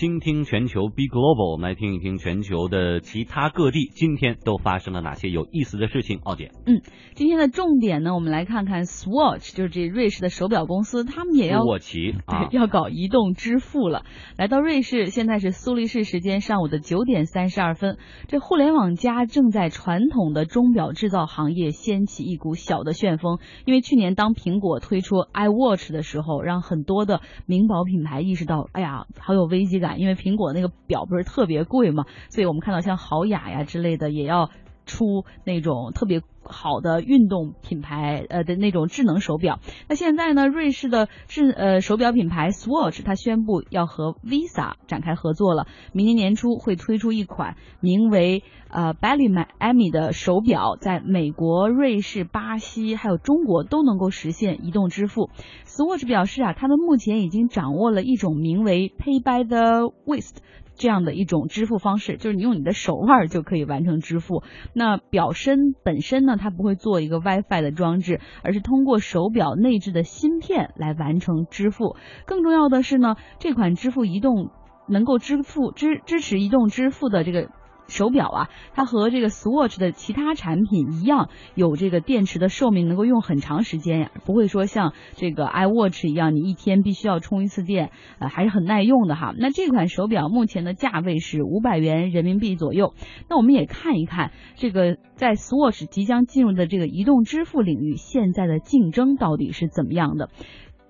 倾听全球 Be Global，我们来听一听全球的其他各地今天都发生了哪些有意思的事情。奥姐，嗯，今天的重点呢，我们来看看 Swatch，就是这瑞士的手表公司，他们也要沃奇啊，要搞移动支付了。来到瑞士，现在是苏黎世时间上午的九点三十二分，这互联网加正在传统的钟表制造行业掀起一股小的旋风，因为去年当苹果推出 iWatch 的时候，让很多的名表品牌意识到，哎呀，好有危机感，因为苹果那个表不是特别贵嘛，所以我们看到像豪雅呀之类的也要出那种特别好的运动品牌呃的那种智能手表。那现在呢，瑞士的智呃手表品牌 Swatch 它宣布要和 Visa 展开合作了，明年年初会推出一款名为呃 Bellamy 的手表，在美国、瑞士、巴西还有中国都能够实现移动支付。Swatch 表示啊，他们目前已经掌握了一种名为 Pay by the Wrist 这样的一种支付方式，就是你用你的手腕就可以完成支付。那表身本身呢，它不会做一个 WiFi 的装置，而是通过手表内置的芯片来完成支付。更重要的是呢，这款支付移动能够支付支支持移动支付的这个。手表啊，它和这个 Swatch 的其他产品一样，有这个电池的寿命能够用很长时间呀，不会说像这个 iWatch 一样，你一天必须要充一次电，呃，还是很耐用的哈。那这款手表目前的价位是五百元人民币左右。那我们也看一看这个在 Swatch 即将进入的这个移动支付领域，现在的竞争到底是怎么样的？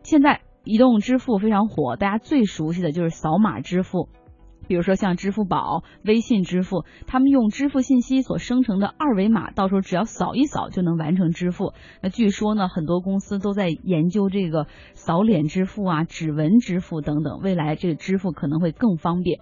现在移动支付非常火，大家最熟悉的就是扫码支付。比如说像支付宝、微信支付，他们用支付信息所生成的二维码，到时候只要扫一扫就能完成支付。那据说呢，很多公司都在研究这个扫脸支付啊、指纹支付等等，未来这个支付可能会更方便。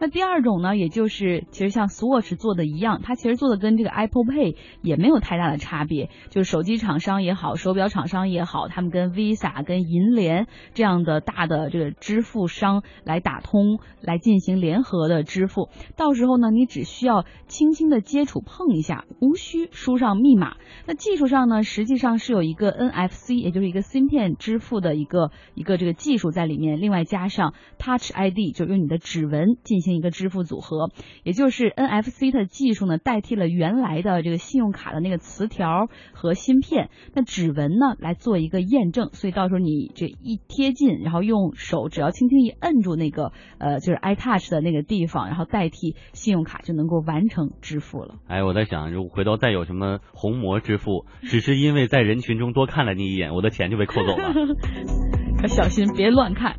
那第二种呢，也就是其实像 Swatch 做的一样，它其实做的跟这个 Apple Pay 也没有太大的差别，就是手机厂商也好，手表厂商也好，他们跟 Visa、跟银联这样的大的这个支付商来打通，来进行联合的支付。到时候呢，你只需要轻轻的接触碰一下，无需输上密码。那技术上呢，实际上是有一个 NFC，也就是一个芯片支付的一个一个这个技术在里面，另外加上 Touch ID，就用你的指纹进行。一个支付组合，也就是 NFC 的技术呢，代替了原来的这个信用卡的那个磁条和芯片，那指纹呢来做一个验证，所以到时候你这一贴近，然后用手只要轻轻一摁住那个呃就是 iTouch 的那个地方，然后代替信用卡就能够完成支付了。哎，我在想，如果回头再有什么虹膜支付，只是因为在人群中多看了你一眼，我的钱就被扣走了，可小心别乱看。